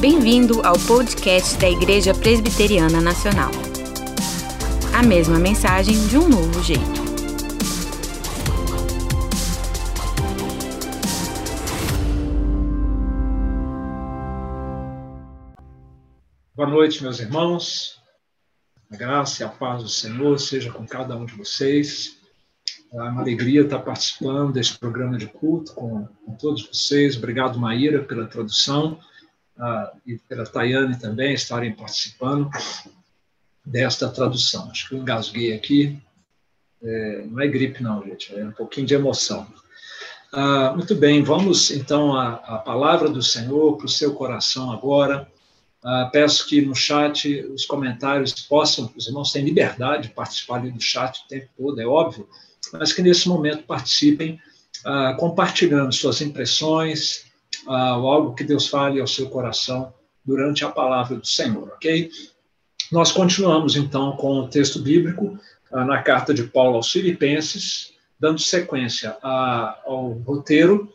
Bem-vindo ao podcast da Igreja Presbiteriana Nacional. A mesma mensagem de um novo jeito. Boa noite, meus irmãos. A graça e a paz do Senhor seja com cada um de vocês. É uma alegria estar participando deste programa de culto com, com todos vocês. Obrigado, Maíra, pela tradução uh, e pela Tayane também estarem participando desta tradução. Acho que eu engasguei aqui. É, não é gripe, não, gente, é um pouquinho de emoção. Uh, muito bem, vamos então à, à palavra do Senhor para o seu coração agora. Uh, peço que no chat os comentários possam, os irmãos têm liberdade de participar do chat o tempo todo, é óbvio, mas que nesse momento participem, uh, compartilhando suas impressões, uh, algo que Deus fale ao seu coração durante a palavra do Senhor, ok? Nós continuamos então com o texto bíblico uh, na carta de Paulo aos Filipenses, dando sequência ao roteiro,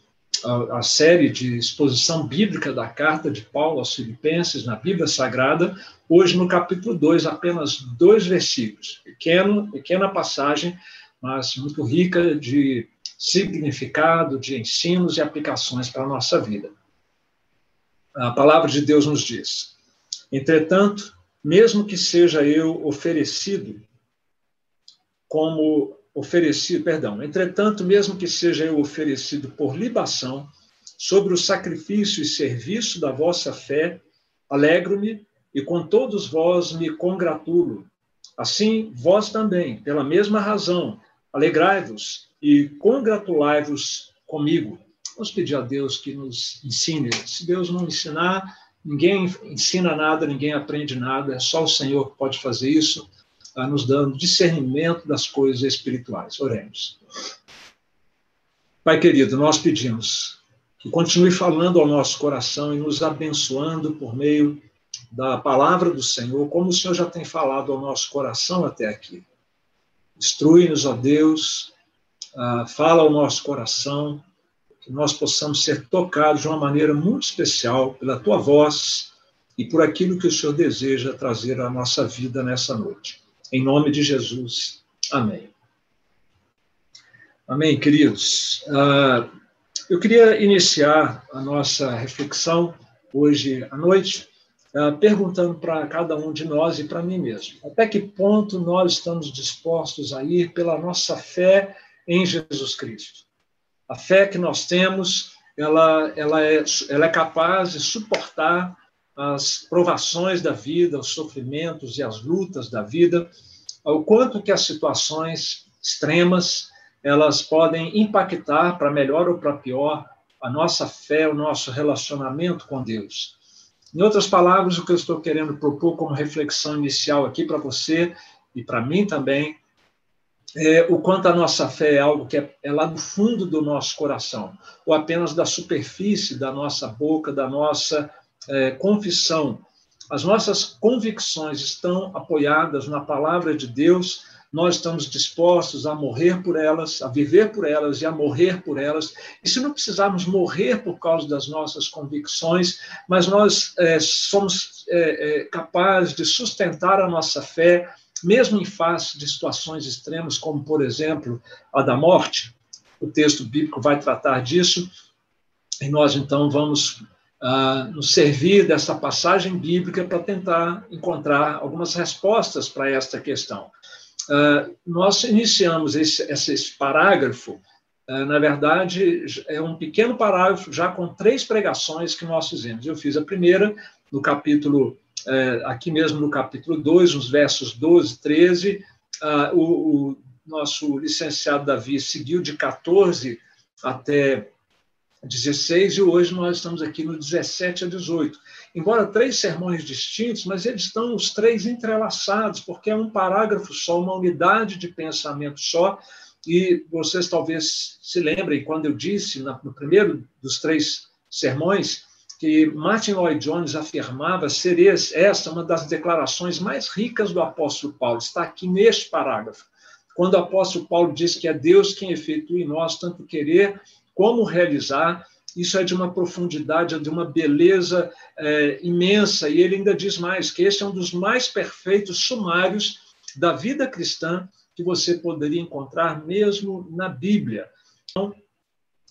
a série de exposição bíblica da carta de Paulo aos Filipenses na Bíblia Sagrada, hoje no capítulo 2, apenas dois versículos, pequeno, pequena passagem mas muito rica de significado, de ensinos e aplicações para a nossa vida. A palavra de Deus nos diz: Entretanto, mesmo que seja eu oferecido como oferecido, perdão, entretanto, mesmo que seja eu oferecido por libação sobre o sacrifício e serviço da vossa fé, alegro-me e com todos vós me congratulo. Assim, vós também, pela mesma razão, Alegrai-vos e congratulai-vos comigo. Vamos pedir a Deus que nos ensine. Se Deus não ensinar, ninguém ensina nada, ninguém aprende nada, é só o Senhor pode fazer isso, tá nos dando discernimento das coisas espirituais. Oremos. Pai querido, nós pedimos que continue falando ao nosso coração e nos abençoando por meio da palavra do Senhor, como o Senhor já tem falado ao nosso coração até aqui. Instrui-nos, ó Deus, uh, fala ao nosso coração, que nós possamos ser tocados de uma maneira muito especial pela tua voz e por aquilo que o Senhor deseja trazer à nossa vida nessa noite. Em nome de Jesus. Amém. Amém, queridos. Uh, eu queria iniciar a nossa reflexão hoje à noite ah, perguntando para cada um de nós e para mim mesmo, até que ponto nós estamos dispostos a ir pela nossa fé em Jesus Cristo. A fé que nós temos, ela, ela, é, ela é capaz de suportar as provações da vida, os sofrimentos e as lutas da vida, o quanto que as situações extremas elas podem impactar para melhor ou para pior a nossa fé, o nosso relacionamento com Deus. Em outras palavras, o que eu estou querendo propor como reflexão inicial aqui para você e para mim também é o quanto a nossa fé é algo que é, é lá do fundo do nosso coração, ou apenas da superfície da nossa boca, da nossa é, confissão. As nossas convicções estão apoiadas na palavra de Deus nós estamos dispostos a morrer por elas, a viver por elas e a morrer por elas. E se não precisarmos morrer por causa das nossas convicções, mas nós é, somos é, é, capazes de sustentar a nossa fé, mesmo em face de situações extremas, como, por exemplo, a da morte, o texto bíblico vai tratar disso, e nós então vamos Uh, nos servir dessa passagem bíblica para tentar encontrar algumas respostas para esta questão. Uh, nós iniciamos esse, esse parágrafo, uh, na verdade, é um pequeno parágrafo já com três pregações que nós fizemos. Eu fiz a primeira no capítulo, uh, aqui mesmo no capítulo 2, nos versos 12 e 13, o, o nosso licenciado Davi seguiu de 14 até 16, e hoje nós estamos aqui no 17 a 18 embora três sermões distintos, mas eles estão os três entrelaçados, porque é um parágrafo só, uma unidade de pensamento só. E vocês talvez se lembrem quando eu disse no primeiro dos três sermões que Martin Lloyd Jones afirmava ser esta uma das declarações mais ricas do apóstolo Paulo. Está aqui neste parágrafo. Quando o apóstolo Paulo diz que é Deus quem efetua em nós tanto querer como realizar isso é de uma profundidade, de uma beleza é, imensa. E ele ainda diz mais que este é um dos mais perfeitos sumários da vida cristã que você poderia encontrar mesmo na Bíblia. Então,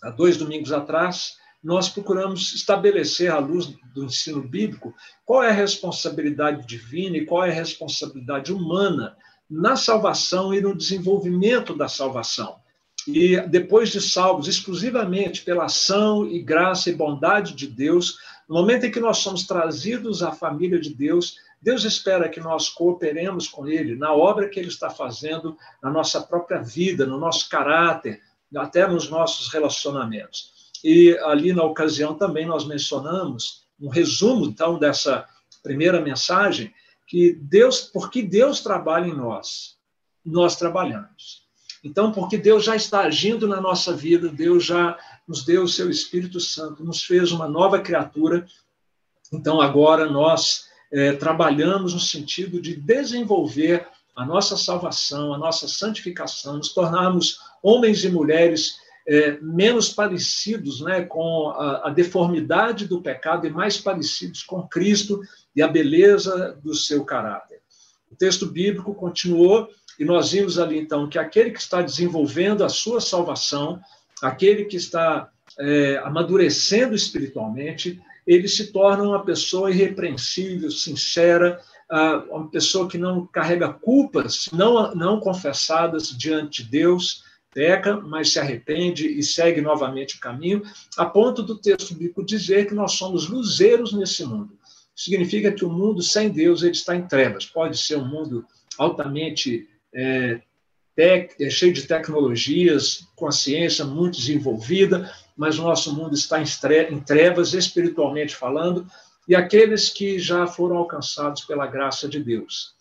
há dois domingos atrás, nós procuramos estabelecer, à luz do ensino bíblico, qual é a responsabilidade divina e qual é a responsabilidade humana na salvação e no desenvolvimento da salvação. E depois de salvos exclusivamente pela ação e graça e bondade de Deus, no momento em que nós somos trazidos à família de Deus, Deus espera que nós cooperemos com Ele na obra que Ele está fazendo na nossa própria vida, no nosso caráter, até nos nossos relacionamentos. E ali na ocasião também nós mencionamos um resumo então dessa primeira mensagem que Deus, porque Deus trabalha em nós, nós trabalhamos. Então, porque Deus já está agindo na nossa vida, Deus já nos deu o seu Espírito Santo, nos fez uma nova criatura. Então, agora nós é, trabalhamos no sentido de desenvolver a nossa salvação, a nossa santificação, nos tornarmos homens e mulheres é, menos parecidos né, com a, a, deformidade do pecado e mais parecidos com Cristo e a beleza do seu caráter. O texto bíblico continuou e nós vimos ali, então, que aquele que está desenvolvendo a sua salvação, aquele que está é, amadurecendo espiritualmente, ele se torna uma pessoa irrepreensível, sincera, uma pessoa que não carrega culpas não, não confessadas diante de Deus, peca, mas se arrepende e segue novamente o caminho, a ponto do texto bíblico dizer que nós somos luzeiros nesse mundo. Significa que o mundo sem Deus ele está em trevas. Pode ser um mundo altamente é, tec, é cheio de tecnologias, com a ciência muito desenvolvida, mas o nosso mundo está em trevas, espiritualmente falando, e aqueles que já foram alcançados pela graça de Deus.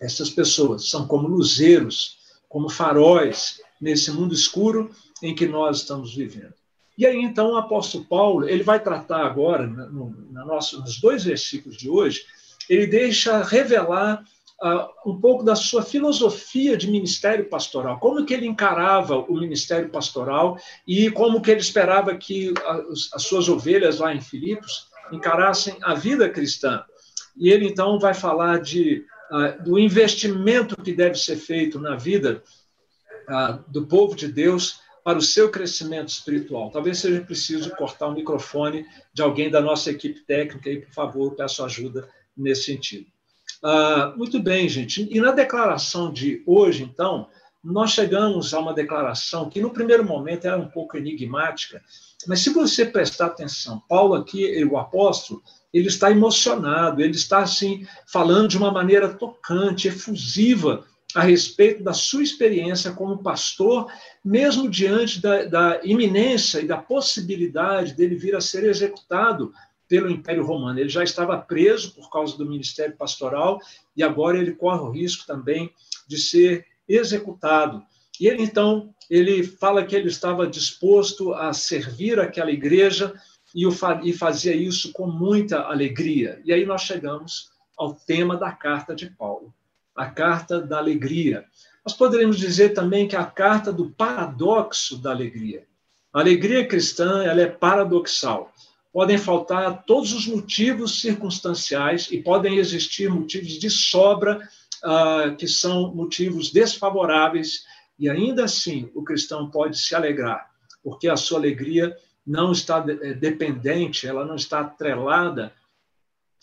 Essas pessoas são como luzeiros, como faróis nesse mundo escuro em que nós estamos vivendo. E aí, então, o apóstolo Paulo, ele vai tratar agora, no, no nosso, nos dois versículos de hoje, ele deixa revelar uh, um pouco da sua filosofia de ministério pastoral, como que ele encarava o ministério pastoral e como que ele esperava que as, as suas ovelhas lá em Filipos encarassem a vida cristã. E ele então vai falar de, uh, do investimento que deve ser feito na vida uh, do povo de Deus para o seu crescimento espiritual. Talvez seja preciso cortar o microfone de alguém da nossa equipe técnica e, por favor, peço ajuda nesse sentido. Ah, muito bem, gente. E na declaração de hoje, então, nós chegamos a uma declaração que, no primeiro momento, era um pouco enigmática, mas se você prestar atenção, Paulo aqui, o apóstolo, ele está emocionado, ele está, assim, falando de uma maneira tocante, efusiva, a respeito da sua experiência como pastor, mesmo diante da, da iminência e da possibilidade dele vir a ser executado pelo Império Romano. Ele já estava preso por causa do ministério pastoral e agora ele corre o risco também de ser executado. E ele então ele fala que ele estava disposto a servir aquela igreja e, o, e fazia isso com muita alegria. E aí nós chegamos ao tema da carta de Paulo, a carta da alegria. Nós poderíamos dizer também que é a carta do paradoxo da alegria. A alegria cristã ela é paradoxal podem faltar todos os motivos circunstanciais e podem existir motivos de sobra, uh, que são motivos desfavoráveis, e ainda assim o cristão pode se alegrar, porque a sua alegria não está eh, dependente, ela não está atrelada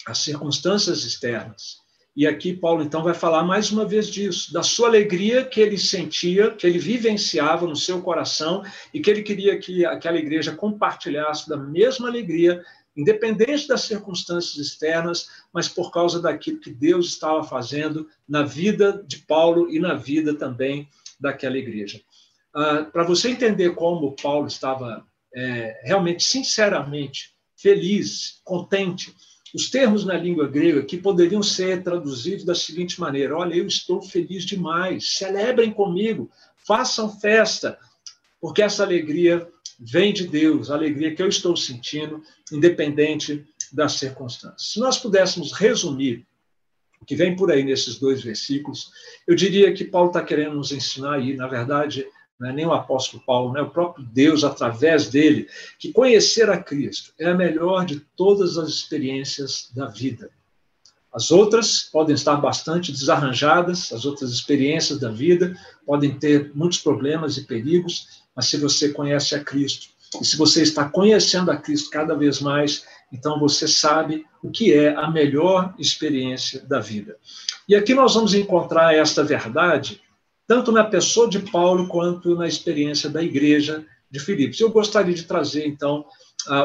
às circunstâncias externas. E aqui Paulo então vai falar mais uma vez disso, da sua alegria que ele sentia, que ele vivenciava no seu coração e que ele queria que aquela igreja compartilhasse da mesma alegria, independente das circunstâncias externas, mas por causa daquilo que Deus estava fazendo na vida de Paulo e na vida também daquela igreja. Ah, Para você entender como Paulo estava é, realmente, sinceramente, feliz, contente, os termos na língua grega que poderiam ser traduzidos da seguinte maneira: Olha, eu estou feliz demais, celebrem comigo, façam festa, porque essa alegria vem de Deus, a alegria que eu estou sentindo, independente das circunstâncias. Se nós pudéssemos resumir o que vem por aí nesses dois versículos, eu diria que Paulo está querendo nos ensinar aí, na verdade, não é nem o apóstolo Paulo, né? o próprio Deus através dele, que conhecer a Cristo é a melhor de todas as experiências da vida. As outras podem estar bastante desarranjadas, as outras experiências da vida podem ter muitos problemas e perigos, mas se você conhece a Cristo, e se você está conhecendo a Cristo cada vez mais, então você sabe o que é a melhor experiência da vida. E aqui nós vamos encontrar esta verdade tanto na pessoa de Paulo quanto na experiência da igreja de Filipos. Eu gostaria de trazer, então,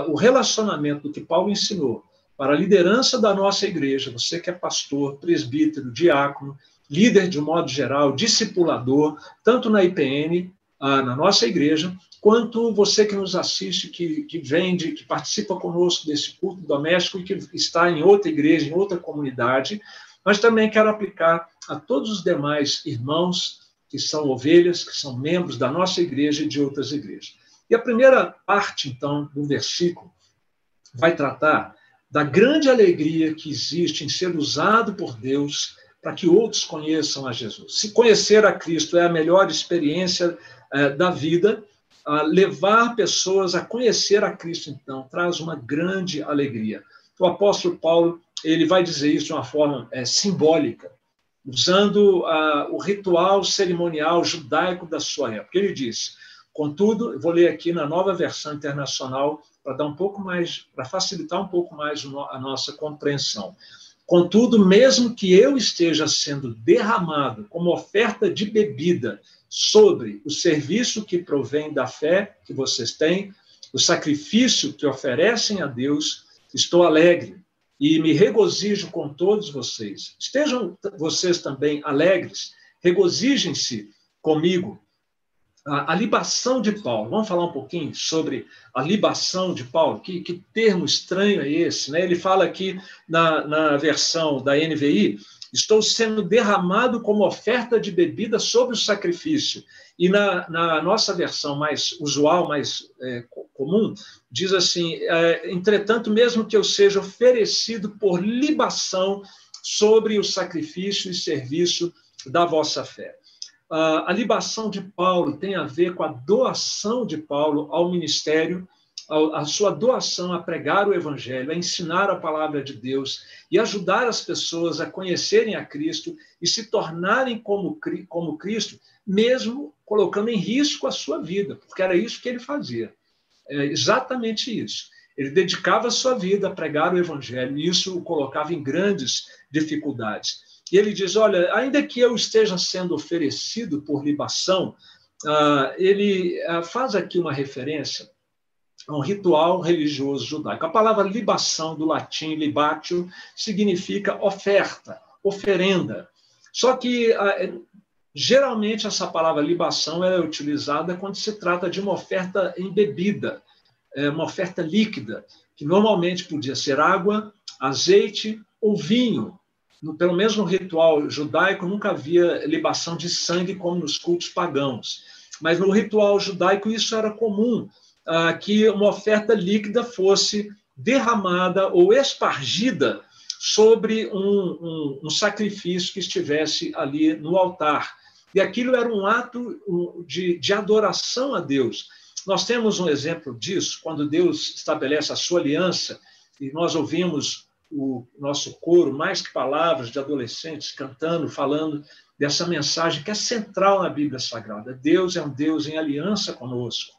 o relacionamento que Paulo ensinou para a liderança da nossa igreja, você que é pastor, presbítero, diácono, líder de modo geral, discipulador, tanto na IPN, na nossa igreja, quanto você que nos assiste, que, que vende, que participa conosco desse culto doméstico e que está em outra igreja, em outra comunidade, mas também quero aplicar a todos os demais irmãos que são ovelhas, que são membros da nossa igreja e de outras igrejas. E a primeira parte, então, do versículo vai tratar da grande alegria que existe em ser usado por Deus para que outros conheçam a Jesus. Se conhecer a Cristo é a melhor experiência eh, da vida, levar pessoas a conhecer a Cristo, então, traz uma grande alegria. O apóstolo Paulo ele vai dizer isso de uma forma é, simbólica usando uh, o ritual cerimonial judaico da sua época. Ele diz: contudo, vou ler aqui na nova versão internacional para dar um pouco mais, para facilitar um pouco mais a nossa compreensão. Contudo, mesmo que eu esteja sendo derramado como oferta de bebida sobre o serviço que provém da fé que vocês têm, o sacrifício que oferecem a Deus, estou alegre e me regozijo com todos vocês. Estejam vocês também alegres, regozijem-se comigo. A, a, libação de Paulo, vamos falar um pouquinho sobre a libação de Paulo? Que, que termo estranho é esse? Né? Ele fala aqui na, na versão da NVI estou sendo derramado como oferta de bebida sobre o sacrifício. E na, na nossa versão mais usual, mais é, comum, diz assim: é, entretanto, mesmo que eu seja oferecido por libação sobre o sacrifício e serviço da vossa fé. a libação de Paulo tem a ver com a doação de Paulo ao ministério a sua doação a pregar o Evangelho, a ensinar a palavra de Deus e ajudar as pessoas a conhecerem a Cristo e se tornarem como, como Cristo, mesmo colocando em risco a sua vida, porque era isso que ele fazia. É exatamente isso. Ele dedicava a sua vida a pregar o Evangelho e isso o colocava em grandes dificuldades. E ele diz: Olha, ainda que eu esteja sendo oferecido por libação, ah, ele ah, faz aqui uma referência é um ritual religioso judaico. A palavra libação, do latim libatio, significa oferta, oferenda. Só que é, geralmente essa palavra libação é utilizada quando se trata de uma oferta embebida, é, uma oferta líquida, que normalmente podia ser água, azeite ou vinho. No, pelo menos no ritual judaico nunca havia libação de sangue como nos cultos pagãos. Mas no ritual judaico isso era comum ah, que uma oferta líquida fosse derramada ou espargida sobre um, um, um, sacrifício que estivesse ali no altar. E aquilo era um ato de, de adoração a Deus. Nós temos um exemplo disso, quando Deus estabelece a sua aliança, e nós ouvimos o nosso coro, mais que palavras de adolescentes cantando, falando dessa mensagem que é central na Bíblia Sagrada. Deus é um Deus em aliança conosco.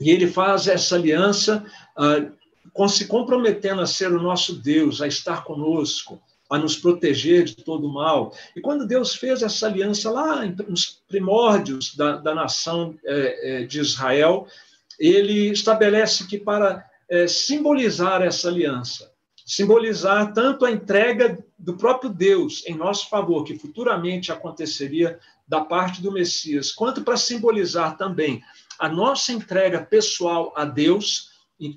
E ele faz essa aliança uh, se comprometendo a ser o nosso Deus, a estar conosco, a nos proteger de todo mal. E quando Deus fez essa aliança lá nos primórdios da, da nação é, é, de Israel, ele estabelece que para é, simbolizar essa aliança, simbolizar tanto a entrega do próprio Deus em nosso favor, que futuramente aconteceria da parte do Messias, quanto para simbolizar também a nossa entrega pessoal a Deus,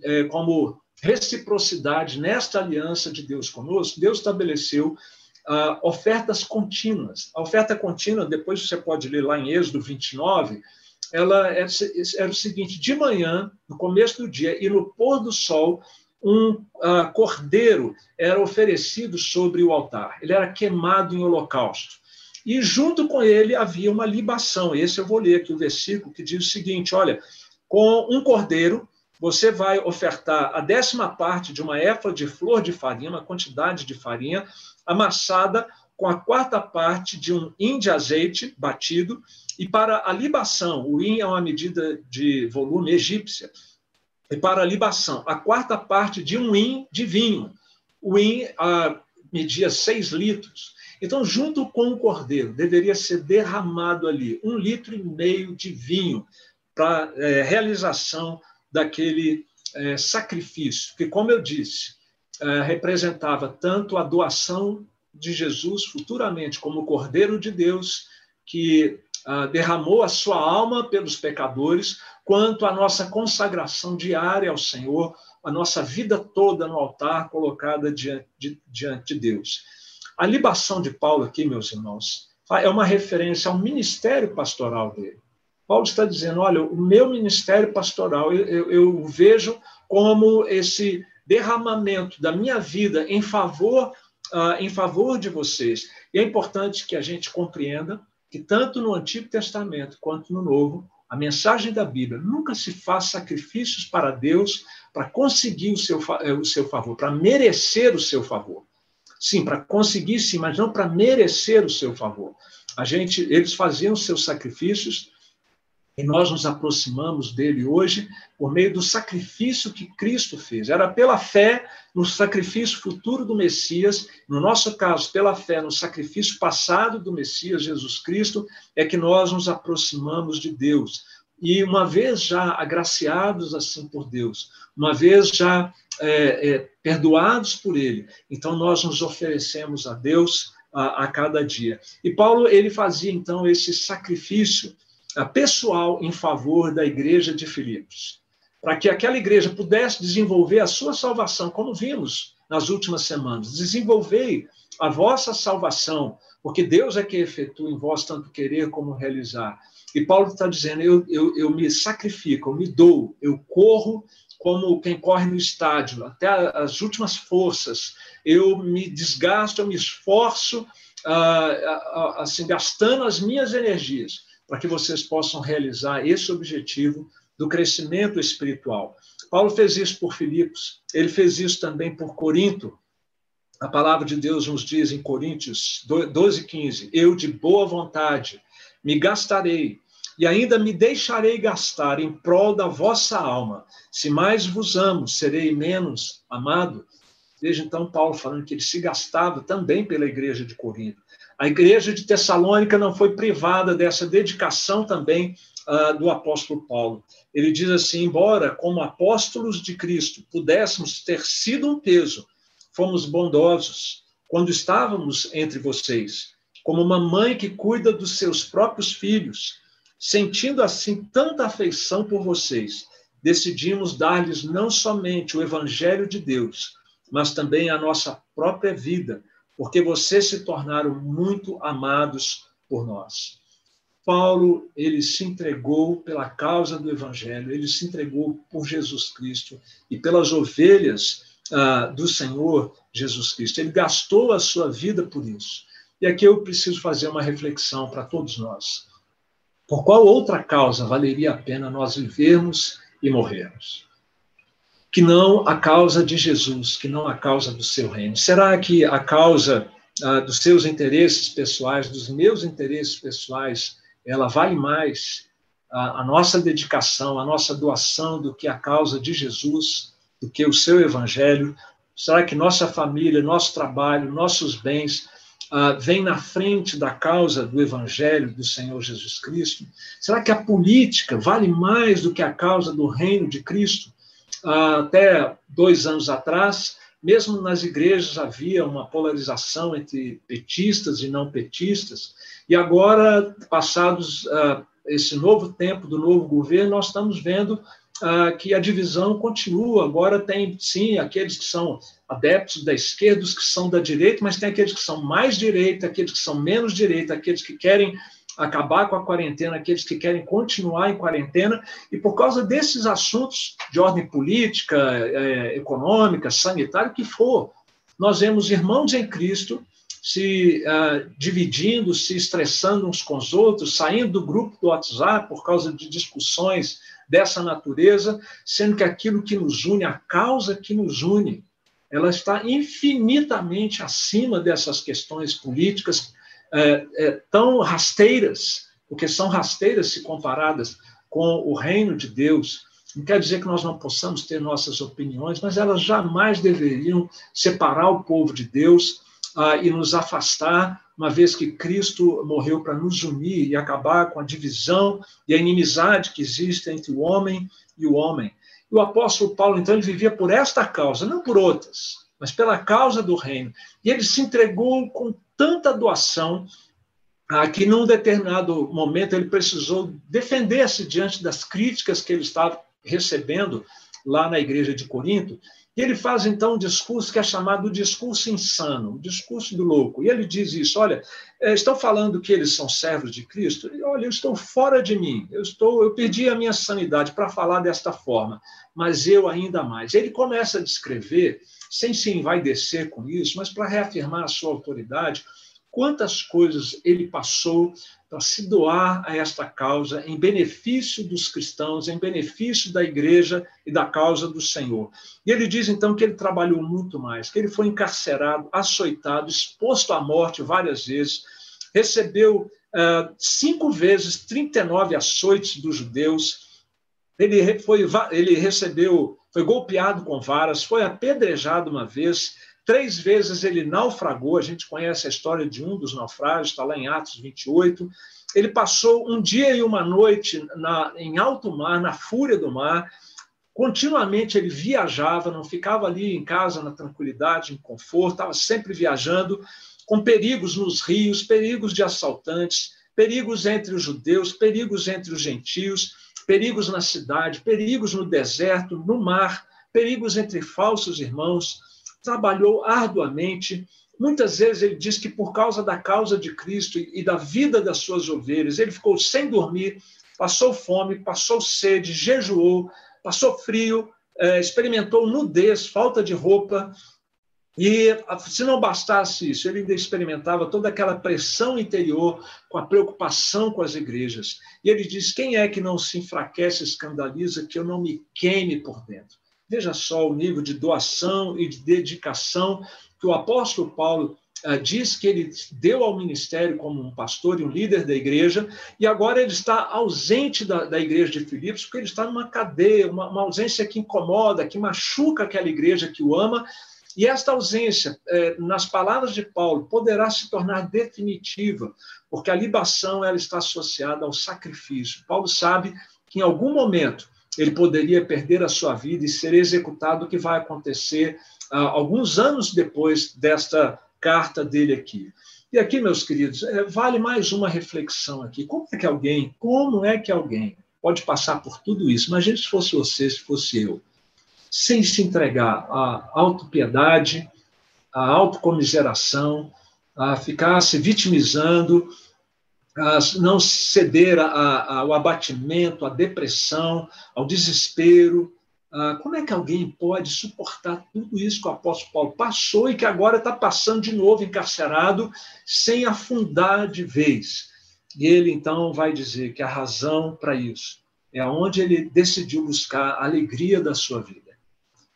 é, como reciprocidade nesta aliança de Deus conosco, Deus estabeleceu uh, ofertas contínuas. A oferta contínua, depois você pode ler lá em Êxodo 29, ela era, era o seguinte: de manhã, no começo do dia e no pôr do sol, um uh, cordeiro era oferecido sobre o altar. Ele era queimado em holocausto. e junto com ele havia uma libação. Esse eu vou ler aqui o versículo que diz o seguinte: olha, com um cordeiro você vai ofertar a décima parte de uma éfa de flor de farinha, uma quantidade de farinha, amassada com a quarta parte de um hin de azeite batido, e para a libação, o hin é uma medida de volume egípcia, e para a libação, a quarta parte de um hin de vinho. O hin ah, media seis litros. Então, junto com o cordeiro, deveria ser derramado ali um litro e meio de vinho para é, realização daquele é, sacrifício, que, como eu disse, é, representava tanto a doação de Jesus futuramente como Cordeiro de Deus, que ah, derramou a sua alma pelos pecadores, quanto a nossa consagração diária ao Senhor, a nossa vida toda no altar colocada diante de, diante de Deus. A libação de Paulo aqui, meus irmãos, é uma referência ao ministério pastoral dele. Paulo está dizendo: olha, o meu ministério pastoral, eu, eu, eu vejo como esse derramamento da minha vida em favor, uh, em favor de vocês. E é importante que a gente compreenda que, tanto no Antigo Testamento quanto no Novo, a mensagem da Bíblia nunca se faz sacrifícios para Deus para conseguir o seu, eh, o seu favor, para merecer o seu favor. Sim, para conseguir sim, mas não para merecer o seu favor. A gente, eles faziam seus sacrifícios e nós nos aproximamos dele hoje por meio do sacrifício que Cristo fez. Era pela fé no sacrifício futuro do Messias, no nosso caso, pela fé no sacrifício passado do Messias Jesus Cristo, é que nós nos aproximamos de Deus. E uma vez já agraciados assim por Deus, uma vez já é, é, perdoados por Ele, então nós nos oferecemos a Deus a, a cada dia. E Paulo ele fazia então esse sacrifício pessoal em favor da igreja de Filipos, para que aquela igreja pudesse desenvolver a sua salvação, como vimos nas últimas semanas. Desenvolvei a vossa salvação, porque Deus é que efetua em vós tanto querer como realizar. E Paulo está dizendo: eu, eu, eu me sacrifico, eu me dou, eu corro como quem corre no estádio, até as últimas forças. Eu me desgasto, eu me esforço, ah, assim, gastando as minhas energias para que vocês possam realizar esse objetivo do crescimento espiritual. Paulo fez isso por Filipos, ele fez isso também por Corinto. A palavra de Deus nos diz em Coríntios 12, 15: Eu de boa vontade me gastarei e ainda me deixarei gastar em prol da vossa alma. Se mais vos amo, serei menos amado. Veja então Paulo falando que ele se gastava também pela igreja de Corinto. A igreja de Tessalônica não foi privada dessa dedicação também uh, do apóstolo Paulo. Ele diz assim: embora como apóstolos de Cristo pudéssemos ter sido um peso, fomos bondosos quando estávamos entre vocês, como uma mãe que cuida dos seus próprios filhos, sentindo assim tanta afeição por vocês, decidimos dar-lhes não somente o evangelho de Deus, mas também a nossa própria vida porque vocês se tornaram muito amados por nós. Paulo, ele se entregou pela causa do evangelho, ele se entregou por Jesus Cristo e pelas ovelhas ah, do Senhor Jesus Cristo. Ele gastou a sua vida por isso. E aqui eu preciso fazer uma reflexão para todos nós. Por qual outra causa valeria a pena nós vivermos e morrermos? Que não a causa de Jesus, que não a causa do seu reino? Será que a causa ah, dos seus interesses pessoais, dos meus interesses pessoais, ela vale mais a, a nossa dedicação, a nossa doação do que a causa de Jesus, do que o seu evangelho? Será que nossa família, nosso trabalho, nossos bens ah, na frente da causa do evangelho do Senhor Jesus Cristo? Será que a política vale mais do que a causa do reino de Cristo? Até dois anos atrás, mesmo nas igrejas havia uma polarização entre petistas e não petistas, e agora, passados uh, esse novo tempo do novo governo, nós estamos vendo uh, que a divisão continua. Agora tem, sim, aqueles que são adeptos da esquerda, os que são da direita, mas tem aqueles que são mais direita, aqueles que são menos direita, aqueles que querem acabar com a quarentena, aqueles que querem continuar em quarentena, e por causa desses assuntos de ordem política, é, econômica, sanitária, que for, nós vemos irmãos em Cristo se uh, dividindo, se estressando uns com os outros, saindo do grupo do WhatsApp por causa de discussões dessa natureza, sendo que aquilo que nos une, a causa que nos une, ela está infinitamente acima dessas questões políticas é, é, tão rasteiras, porque são rasteiras se comparadas com o reino de Deus. Não quer dizer que nós não possamos ter nossas opiniões, mas elas jamais deveriam separar o povo de Deus ah, e nos afastar, uma vez que Cristo morreu para nos unir e acabar com a divisão e a inimizade que existe entre o homem e o homem. E o apóstolo Paulo, então, ele vivia por esta causa, não por outras, mas pela causa do reino. E ele se entregou com tanta doação ah, que, num determinado momento, ele precisou defender-se diante das críticas que ele estava recebendo lá na igreja de Corinto. E ele faz então um discurso que é chamado discurso insano, o discurso do louco. E ele diz isso: olha, eh, estão falando que eles são servos de Cristo? Olha, eu estou fora de mim, eu estou, eu perdi a minha sanidade para falar desta forma, mas eu ainda mais. Ele começa a descrever, sem se envaidecer com isso, mas para reafirmar a sua autoridade, quantas coisas ele passou para se doar a esta causa em benefício dos cristãos, em benefício da igreja e da causa do Senhor. E ele diz então que ele trabalhou muito mais, que ele foi encarcerado, açoitado, exposto à morte várias vezes, recebeu uh, cinco vezes 39 açoites dos judeus, ele, foi, ele recebeu, foi golpeado com varas, foi apedrejado uma vez, Três vezes ele naufragou, a gente conhece a história de um dos naufrágios, está lá em Atos 28. Ele passou um dia e uma noite na, em alto mar, na fúria do mar. Continuamente ele viajava, não ficava ali em casa na tranquilidade, em conforto, estava sempre viajando, com perigos nos rios, perigos de assaltantes, perigos entre os judeus, perigos entre os gentios, perigos na cidade, perigos no deserto, no mar, perigos entre falsos irmãos trabalhou arduamente. Muitas vezes ele diz que por causa da causa de Cristo e da vida das suas ovelhas, ele ficou sem dormir, passou fome, passou sede, jejuou, passou frio, eh, experimentou nudez, falta de roupa. E se não bastasse isso, ele ainda experimentava toda aquela pressão interior com a preocupação com as igrejas. E ele diz: quem é que não se enfraquece, escandaliza, que eu não me queime por dentro? Veja só o nível de doação e de dedicação que o apóstolo Paulo uh, diz que ele deu ao ministério como um pastor e um líder da igreja, e agora ele está ausente da, da igreja de Filipos, porque ele está numa cadeia, uma, uma ausência que incomoda, que machuca aquela igreja que o ama, e esta ausência, eh, nas palavras de Paulo, poderá se tornar definitiva, porque a libação ela está associada ao sacrifício. Paulo sabe que em algum momento ele poderia perder a sua vida e ser executado, o que vai acontecer ah, alguns anos depois desta carta dele aqui. E aqui, meus queridos, é, vale mais uma reflexão aqui. Como é que alguém, como é que alguém pode passar por tudo isso? Imagina se fosse você, se fosse eu, sem se entregar à autopiedade, à autocomiseração, a ficar se vitimizando, não ceder ao abatimento, à depressão, ao desespero. Como é que alguém pode suportar tudo isso que o apóstolo Paulo passou e que agora está passando de novo encarcerado, sem afundar de vez? E ele então vai dizer que a razão para isso é onde ele decidiu buscar a alegria da sua vida.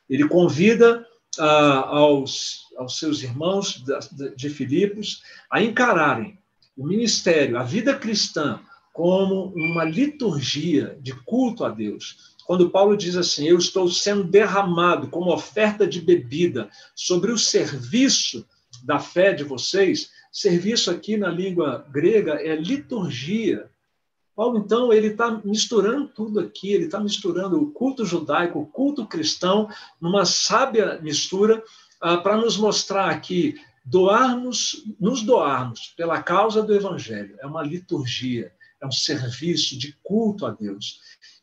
Ele convida ah, aos, aos seus irmãos de Filipos a encararem o ministério, a vida cristã, como uma liturgia de culto a Deus. Quando Paulo diz assim: Eu estou sendo derramado como oferta de bebida sobre o serviço da fé de vocês, serviço aqui na língua grega é liturgia. Paulo, então, ele está misturando tudo aqui, ele está misturando o culto judaico, o culto cristão, numa sábia mistura, ah, para nos mostrar aqui doarmos, nos doarmos pela causa do Evangelho é uma liturgia, é um serviço de culto a Deus.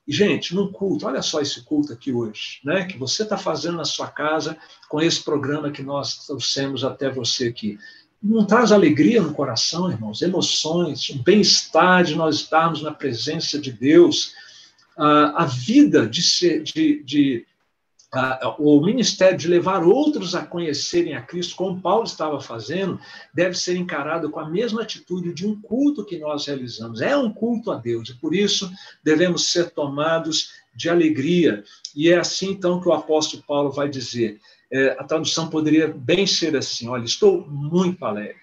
E, gente, num culto, olha só esse culto aqui hoje, né? Que você está fazendo na sua casa com esse programa que nós trouxemos até você aqui. Não traz alegria no coração, irmãos, emoções, um bem-estar de nós estarmos na presença de Deus, a vida de, ser, de, de o ministério de levar outros a conhecerem a Cristo, como Paulo estava fazendo, deve ser encarado com a mesma atitude de um culto que nós realizamos. É um culto a Deus, e por isso devemos ser tomados de alegria. E é assim, então, que o apóstolo Paulo vai dizer. É, a tradução poderia bem ser assim: olha, estou muito alegre.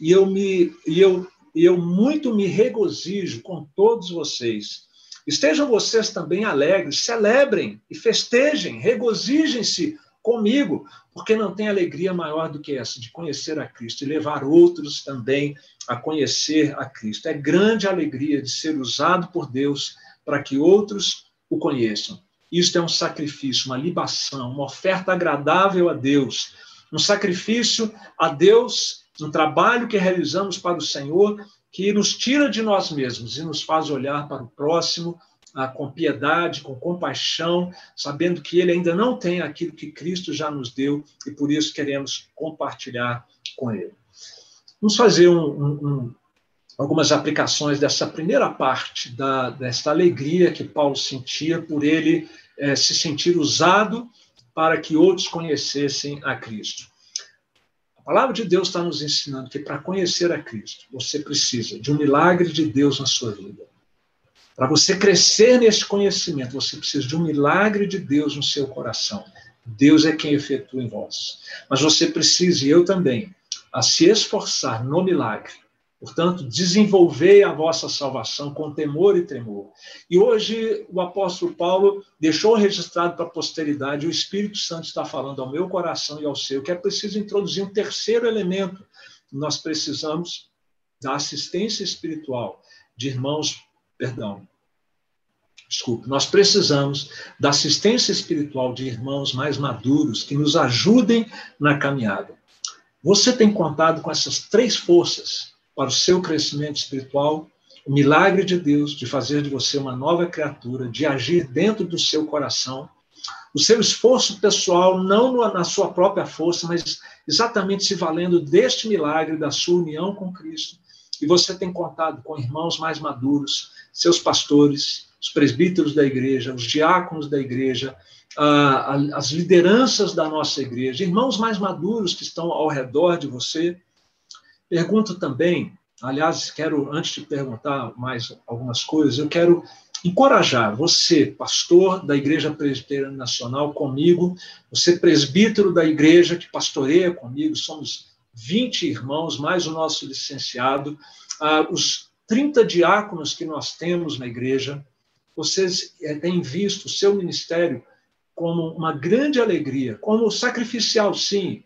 E eu, me, e eu, eu muito me regozijo com todos vocês Estejam vocês também alegres, celebrem e festejem, regozijem-se comigo, porque não tem alegria maior do que essa, de conhecer a Cristo e levar outros também a conhecer a Cristo. É grande alegria de ser usado por Deus para que outros o conheçam. Isto é um sacrifício, uma libação, uma oferta agradável a Deus, um sacrifício a Deus, um trabalho que realizamos para o Senhor que nos tira de nós mesmos e nos faz olhar para o próximo ah, com piedade, com compaixão, sabendo que ele ainda não tem aquilo que Cristo já nos deu e por isso queremos compartilhar com ele. Vamos fazer um, um, um, algumas aplicações dessa primeira parte da, desta alegria que Paulo sentia por ele eh, se sentir usado para que outros conhecessem a Cristo. A palavra de Deus está nos ensinando que para conhecer a Cristo, você precisa de um milagre de Deus na sua vida. Para você crescer nesse conhecimento, você precisa de um milagre de Deus no seu coração. Deus é quem efetua em vós. Mas você precisa, e eu também, a se esforçar no milagre Portanto, desenvolvei a vossa salvação com temor e tremor. E hoje o apóstolo Paulo deixou registrado para a posteridade, o Espírito Santo está falando ao meu coração e ao seu, que é preciso introduzir um terceiro elemento. Nós precisamos da assistência espiritual de irmãos, perdão, desculpe, nós precisamos da assistência espiritual de irmãos mais maduros que nos ajudem na caminhada. Você tem contado com essas três forças para o seu crescimento espiritual, o milagre de Deus de fazer de você uma nova criatura, de agir dentro do seu coração, o seu esforço pessoal, não na sua própria força, mas exatamente se valendo deste milagre, da sua união com Cristo. E você tem contado com irmãos mais maduros, seus pastores, os presbíteros da igreja, os diáconos da igreja, as lideranças da nossa igreja, irmãos mais maduros que estão ao redor de você, Pergunto também, aliás, quero, antes de perguntar mais algumas coisas, eu quero encorajar você, pastor da Igreja Presbiteriana Nacional, comigo, você, presbítero da igreja que pastoreia comigo, somos 20 irmãos, mais o nosso licenciado, ah, os 30 diáconos que nós temos na igreja, vocês eh, têm visto o seu ministério como uma grande alegria, como sacrificial, sim,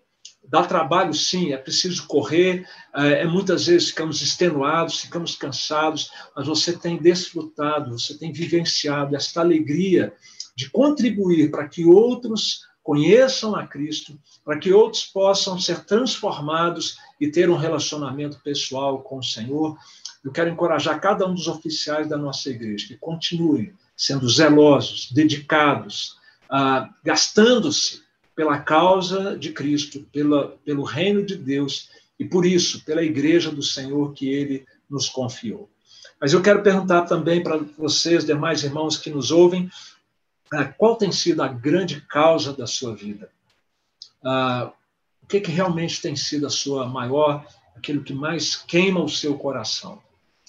Dá trabalho, sim, é preciso correr, é, é, muitas vezes ficamos extenuados, ficamos cansados, mas você tem desfrutado, você tem vivenciado esta alegria de contribuir para que outros conheçam a Cristo, para que outros possam ser transformados e ter um relacionamento pessoal com o Senhor. Eu quero encorajar cada um dos oficiais da nossa igreja que continuem sendo zelosos, dedicados, ah, gastando-se pela causa de Cristo, pela, pelo reino de Deus e por isso, pela igreja do Senhor que ele nos confiou. Mas eu quero perguntar também para vocês, demais irmãos que nos ouvem, ah, qual tem sido a grande causa da sua vida? Ah, o que, que realmente tem sido a sua maior, aquilo que mais queima o seu coração?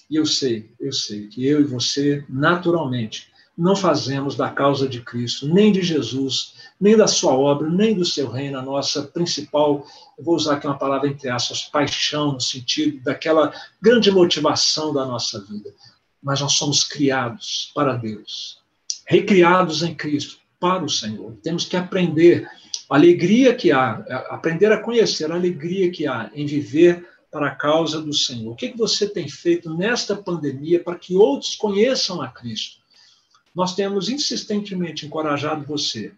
E eu sei, eu sei que eu e você, naturalmente, não fazemos da causa de Cristo, nem de Jesus, nem da sua obra, nem do seu reino, a nossa principal, vou usar aqui uma palavra entre aspas, paixão, no sentido daquela grande motivação da nossa vida. Mas nós somos criados para Deus, recriados em Cristo, para o Senhor. Temos que aprender a alegria que há, aprender a conhecer a alegria que há em viver para a causa do Senhor. O que, que você tem feito nesta pandemia para que outros conheçam a Cristo? Nós temos insistentemente encorajado você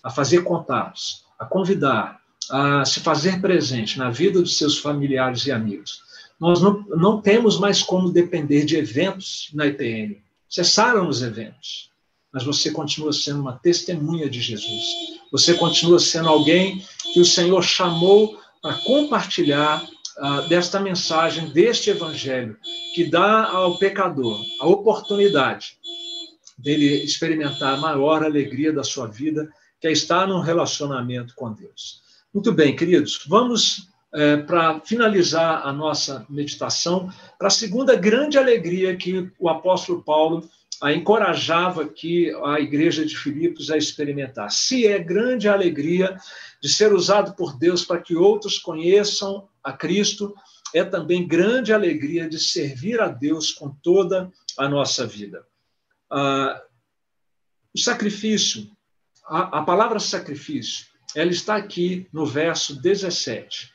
a fazer contatos, a convidar, a se fazer presente na vida dos seus familiares e amigos. Nós não, não temos mais como depender de eventos na IPN. Cessaram os eventos, mas você continua sendo uma testemunha de Jesus. Você continua sendo alguém que o Senhor chamou para compartilhar uh, desta mensagem, deste evangelho, que dá ao pecador a oportunidade dele experimentar a maior alegria da sua vida, que é estar num relacionamento com Deus. Muito bem, queridos, vamos é, para finalizar a nossa meditação para a segunda grande alegria que o apóstolo Paulo a encorajava aqui a igreja de Filipos a experimentar. Se é grande a alegria de ser usado por Deus para que outros conheçam a Cristo, é também grande alegria de servir a Deus com toda a nossa vida. Ah, o sacrifício, a, a palavra sacrifício, ela está aqui no verso 17.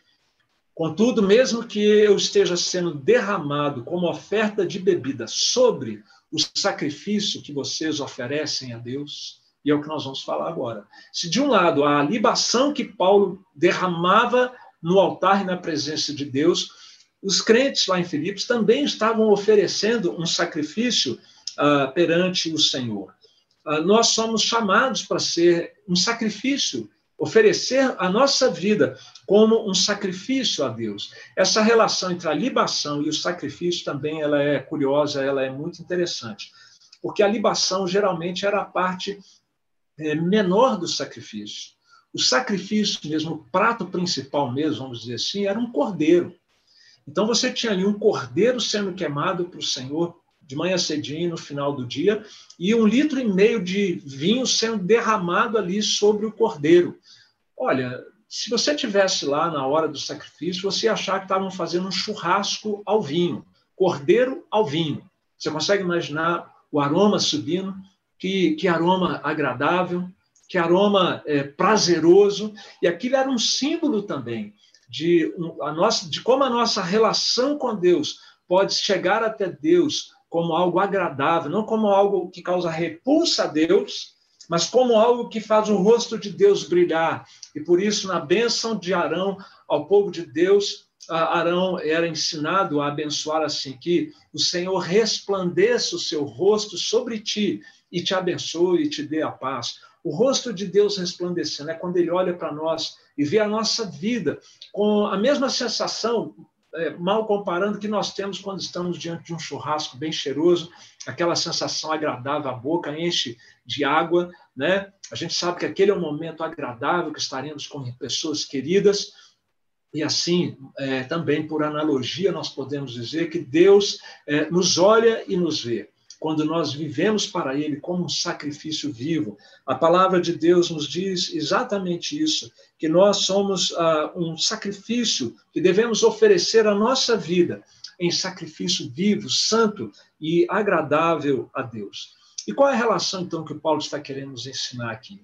Contudo, mesmo que eu esteja sendo derramado como oferta de bebida sobre o sacrifício que vocês oferecem a Deus, e é o que nós vamos falar agora. Se de um lado a libação que Paulo derramava no altar e na presença de Deus, os crentes lá em Filipos também estavam oferecendo um sacrifício uh, perante o Senhor. Uh, nós somos chamados para ser um sacrifício, oferecer a nossa vida como um sacrifício a Deus. Essa relação entre a libação e o sacrifício também ela é curiosa, ela é muito interessante, porque a libação geralmente era a parte é, menor do sacrifício. O sacrifício mesmo, o prato principal mesmo, vamos dizer assim, era um cordeiro. Então você tinha ali um cordeiro sendo queimado para o Senhor de manhã cedinho, no final do dia, e um litro e meio de vinho sendo derramado ali sobre o cordeiro. Olha, se você tivesse lá na hora do sacrifício, você ia achar que estavam fazendo um churrasco ao vinho, cordeiro ao vinho. Você consegue imaginar o aroma subindo? Que, que aroma agradável, que aroma é, prazeroso. E aquilo era um símbolo também de, a nossa, de como a nossa relação com Deus pode chegar até Deus como algo agradável, não como algo que causa repulsa a Deus, mas como algo que faz o rosto de Deus brilhar. E por isso, na bênção de Arão ao povo de Deus, Arão era ensinado a abençoar assim: que o Senhor resplandeça o seu rosto sobre ti e te abençoe e te dê a paz. O rosto de Deus resplandecendo é quando ele olha para nós e vê a nossa vida com a mesma sensação, é, mal comparando, que nós temos quando estamos diante de um churrasco bem cheiroso, aquela sensação agradável, a boca enche de água, né? A gente sabe que aquele é um momento agradável, que estaremos com pessoas queridas, e assim, é, também por analogia, nós podemos dizer que Deus é, nos olha e nos vê quando nós vivemos para Ele como um sacrifício vivo. A palavra de Deus nos diz exatamente isso, que nós somos ah, um sacrifício que devemos oferecer a nossa vida em sacrifício vivo, santo e agradável a Deus. E qual é a relação, então, que o Paulo está querendo nos ensinar aqui?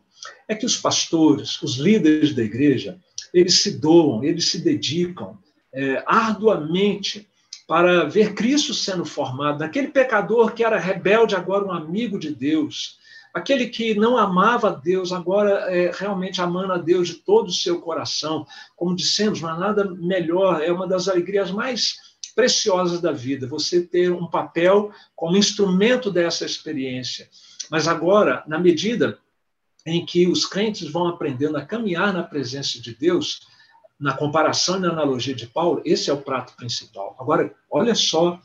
É que os pastores, os líderes da igreja, eles se doam, eles se dedicam é, arduamente para ver Cristo sendo formado, aquele pecador que era rebelde, agora um amigo de Deus, aquele que não amava a Deus, agora é realmente amando a Deus de todo o seu coração. Como dissemos, não há nada melhor, é uma das alegrias mais preciosas da vida, você ter um papel como instrumento dessa experiência. Mas agora, na medida em que os crentes vão aprendendo a caminhar na presença de Deus, na comparação e na analogia de Paulo, esse é o prato principal. Agora, olha só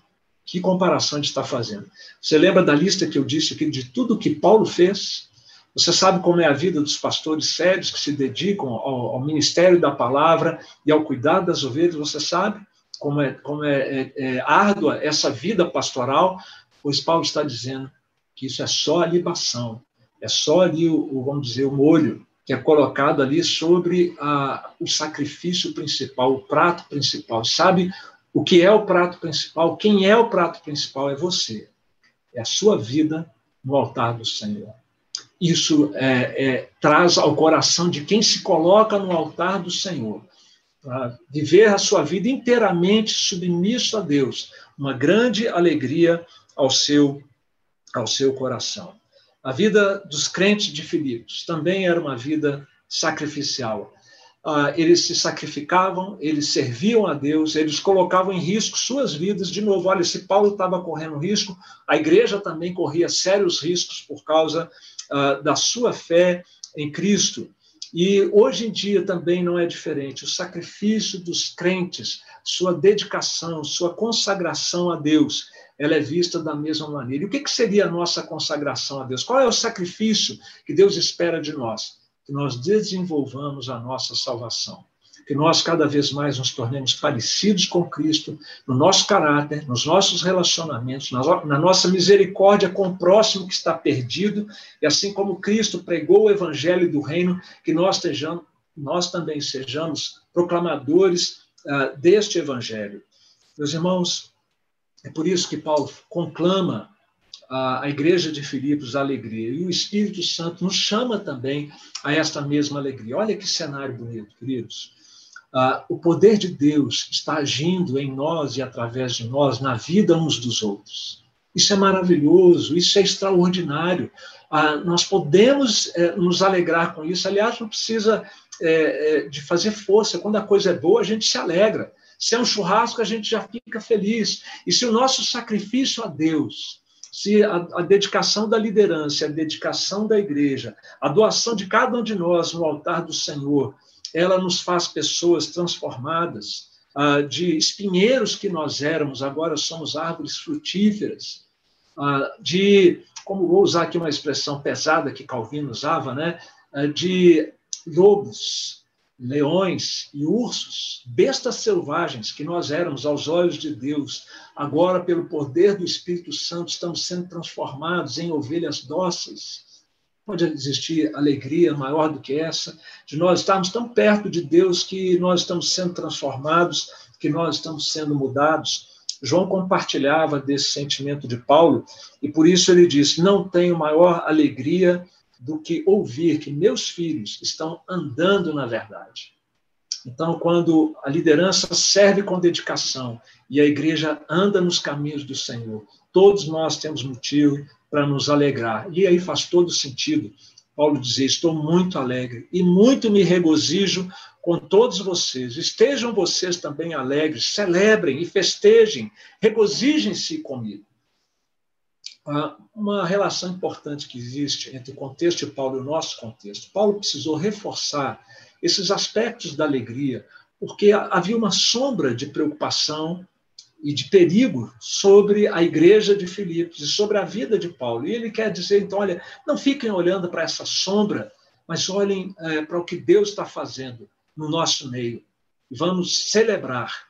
que comparação a gente está fazendo. Você lembra da lista que eu disse aqui de tudo que Paulo fez? Você sabe como é a vida dos pastores sérios que se dedicam ao, ao ministério da palavra e ao cuidado das ovelhas? Você sabe como é, como é, é, é árdua essa vida pastoral? Pois Paulo está dizendo que isso é só a libação, é só ali o, o vamos dizer, o molho que é colocado ali sobre a, o sacrifício principal, o prato principal. Sabe o que é o prato principal? Quem é o prato principal? É você. É a sua vida no altar do Senhor. Isso é, é, traz ao coração de quem se coloca no altar do Senhor, para viver a sua vida inteiramente submisso a Deus, uma grande alegria ao seu, ao seu coração. A vida dos crentes de Filipos também era uma vida sacrificial. Ah, eles se sacrificavam, eles serviam a Deus, eles colocavam em risco suas vidas. De novo, olha, se Paulo estava correndo risco, a igreja também corria sérios riscos por causa ah, da sua fé em Cristo. E hoje em dia também não é diferente. O sacrifício dos crentes, sua dedicação, sua consagração a Deus, ela é vista da mesma maneira. E o que, que seria a nossa consagração a Deus? Qual é o sacrifício que Deus espera de nós? que nós desenvolvamos a nossa salvação que nós cada vez mais nos tornemos parecidos com Cristo no nosso caráter, nos nossos relacionamentos, na nossa misericórdia com o próximo que está perdido, e assim como Cristo pregou o evangelho do reino, que nós, estejamos, nós também sejamos proclamadores uh, deste evangelho. Meus irmãos, é por isso que Paulo conclama a, igreja de Filipos a alegria, e o Espírito Santo nos chama também a esta mesma alegria. Olha que cenário bonito, queridos ah, o poder de Deus está agindo em nós e através de nós na vida uns dos outros. Isso é maravilhoso, isso é extraordinário. Ah, nós podemos eh, nos alegrar com isso. Aliás, não precisa eh, eh, de fazer força. Quando a coisa é boa, a gente se alegra. Se é um churrasco, a gente já fica feliz. E se o nosso sacrifício a Deus, se a, a, dedicação da liderança, a dedicação da igreja, a doação de cada um de nós no altar do Senhor, ela nos faz pessoas transformadas. Ah, de espinheiros que nós éramos, agora somos árvores frutíferas. Ah, de, como vou usar aqui uma expressão pesada que Calvino usava, né? Ah, de lobos, leões e ursos, bestas selvagens que nós éramos aos olhos de Deus, agora, pelo poder do Espírito Santo, estamos sendo transformados em ovelhas dóceis Pode existir alegria maior do que essa, de nós estarmos tão perto de Deus que nós estamos sendo transformados, que nós estamos sendo mudados. João compartilhava desse sentimento de Paulo e por isso ele disse: Não tenho maior alegria do que ouvir que meus filhos estão andando na verdade. Então, quando a liderança serve com dedicação e a igreja anda nos caminhos do Senhor, todos nós temos motivo para nos alegrar. E aí faz todo sentido Paulo dizer: Estou muito alegre e muito me regozijo com todos vocês. Estejam vocês também alegres, celebrem e festejem, regozijem-se comigo. Uma relação importante que existe entre o contexto de Paulo e o nosso contexto. Paulo precisou reforçar esses aspectos da alegria, porque havia uma sombra de preocupação e de perigo sobre a igreja de Filipos e sobre a vida de Paulo. E ele quer dizer, então, olha, não fiquem olhando para essa sombra, mas olhem é, para o que Deus está fazendo no nosso meio. Vamos celebrar.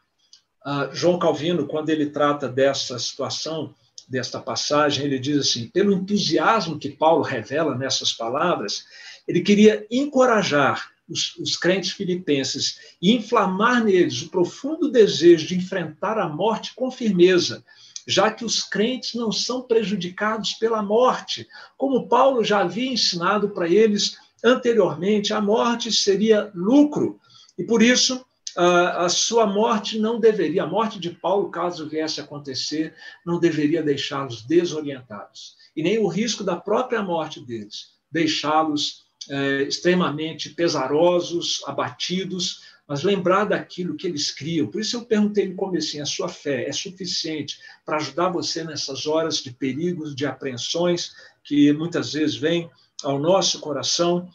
Ah, João Calvino, quando ele trata dessa situação, desta passagem, ele diz assim: pelo entusiasmo que Paulo revela nessas palavras, ele queria encorajar os, os crentes filipenses e inflamar neles o profundo desejo de enfrentar a morte com firmeza, já que os crentes não são prejudicados pela morte, como Paulo já havia ensinado para eles anteriormente, a morte seria lucro, e por isso a sua morte não deveria, a morte de Paulo, caso viesse a acontecer, não deveria deixá-los desorientados, e nem o risco da própria morte deles deixá-los é, extremamente pesarosos, abatidos, mas lembrar daquilo que eles criam. Por isso eu perguntei no começo, a sua fé é suficiente para ajudar você nessas horas de perigos, de apreensões que muitas vezes vêm ao nosso coração?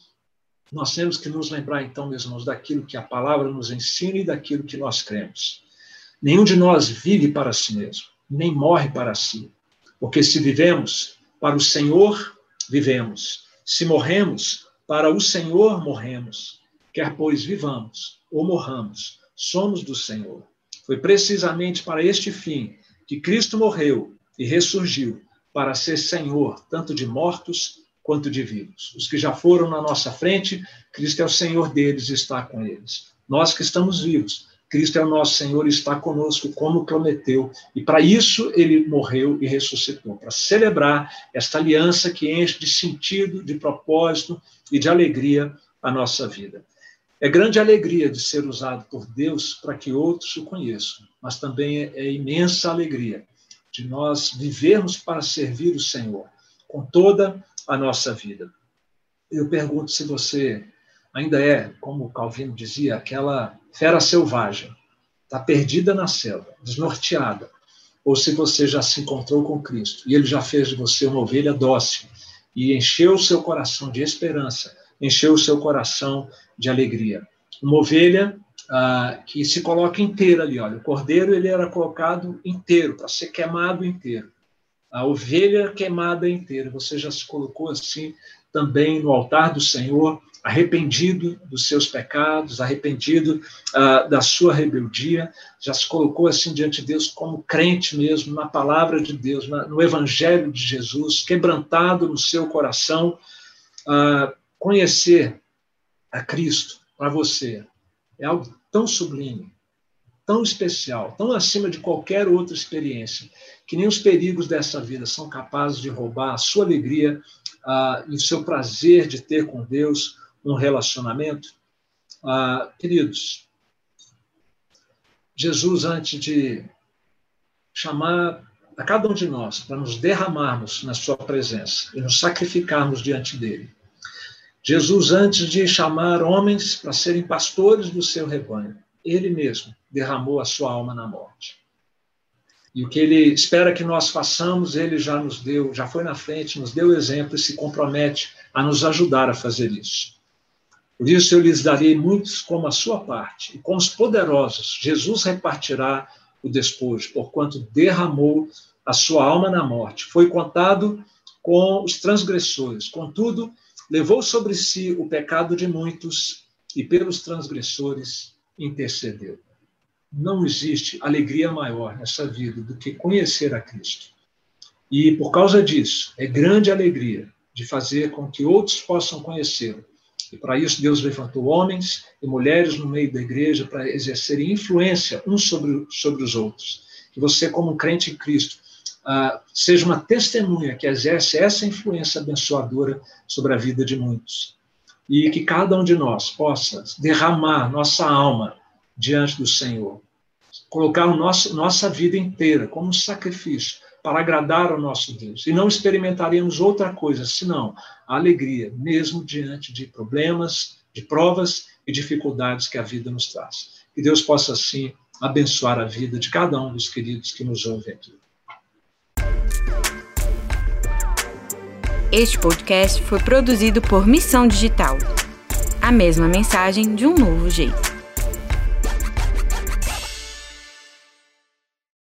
Nós temos que nos lembrar, então, meus irmãos, daquilo que a palavra nos ensina e daquilo que nós cremos. Nenhum de nós vive para si mesmo, nem morre para si. Porque se vivemos para o Senhor, vivemos. Se morremos, para o Senhor morremos, quer pois vivamos ou morramos, somos do Senhor. Foi precisamente para este fim que Cristo morreu e ressurgiu, para ser Senhor tanto de mortos quanto de vivos. Os que já foram na nossa frente, Cristo é o Senhor deles e está com eles. Nós que estamos vivos, Cristo é o nosso Senhor e está conosco, como prometeu. E para isso ele morreu e ressuscitou para celebrar esta aliança que enche de sentido, de propósito e de alegria a nossa vida. É grande alegria de ser usado por Deus para que outros o conheçam, mas também é imensa alegria de nós vivermos para servir o Senhor com toda a nossa vida. Eu pergunto se você ainda é, como Calvino dizia, aquela fera selvagem, está perdida na selva, desnorteada, ou se você já se encontrou com Cristo e ele já fez de você uma ovelha dócil e encheu o seu coração de esperança, encheu o seu coração de alegria. Uma ovelha ah, que se coloca inteira ali, olha, o cordeiro ele era colocado inteiro, para ser queimado inteiro. A ovelha queimada inteira. Você já se colocou assim também no altar do Senhor, arrependido dos seus pecados, arrependido uh, da sua rebeldia, já se colocou assim diante de Deus como crente mesmo na palavra de Deus, na, no Evangelho de Jesus, quebrantado no seu coração. Uh, conhecer a Cristo para você é algo tão sublime, tão especial, tão acima de qualquer outra experiência, que nem os perigos dessa vida são capazes de roubar a sua alegria ah, e o seu prazer de ter com Deus um relacionamento. Ah, queridos, Jesus, antes de chamar a cada um de nós para nos derramarmos na sua presença e nos sacrificarmos diante dele, Jesus, antes de chamar homens para serem pastores do seu rebanho, ele mesmo derramou a sua alma na morte. E o que ele espera que nós façamos, ele já nos deu, já foi na frente, nos deu exemplo e se compromete a nos ajudar a fazer isso. Por isso eu lhes darei muitos como a sua parte, e com os poderosos Jesus repartirá o despojo, porquanto derramou a sua alma na morte. Foi contado com os transgressores, contudo, levou sobre si o pecado de muitos e pelos transgressores intercedeu não existe alegria maior nessa vida do que conhecer a Cristo. E por causa disso, é grande alegria de fazer com que outros possam conhecê-lo. E para isso Deus levantou homens e mulheres no meio da igreja para exercerem influência uns sobre, sobre os outros. Que você, como crente em Cristo, uh, seja uma testemunha que exerce essa influência abençoadora sobre a vida de muitos. E que cada um de nós possa derramar nossa alma diante do Senhor. Colocar nosso, nossa vida inteira como um sacrifício para agradar ao nosso Deus. E não experimentaríamos outra coisa senão a alegria, mesmo diante de problemas, de provas e dificuldades que a vida nos traz. Que Deus possa, assim, abençoar a vida de cada um dos queridos que nos ouvem aqui. Este podcast foi produzido por Missão Digital. A mesma mensagem de um novo jeito.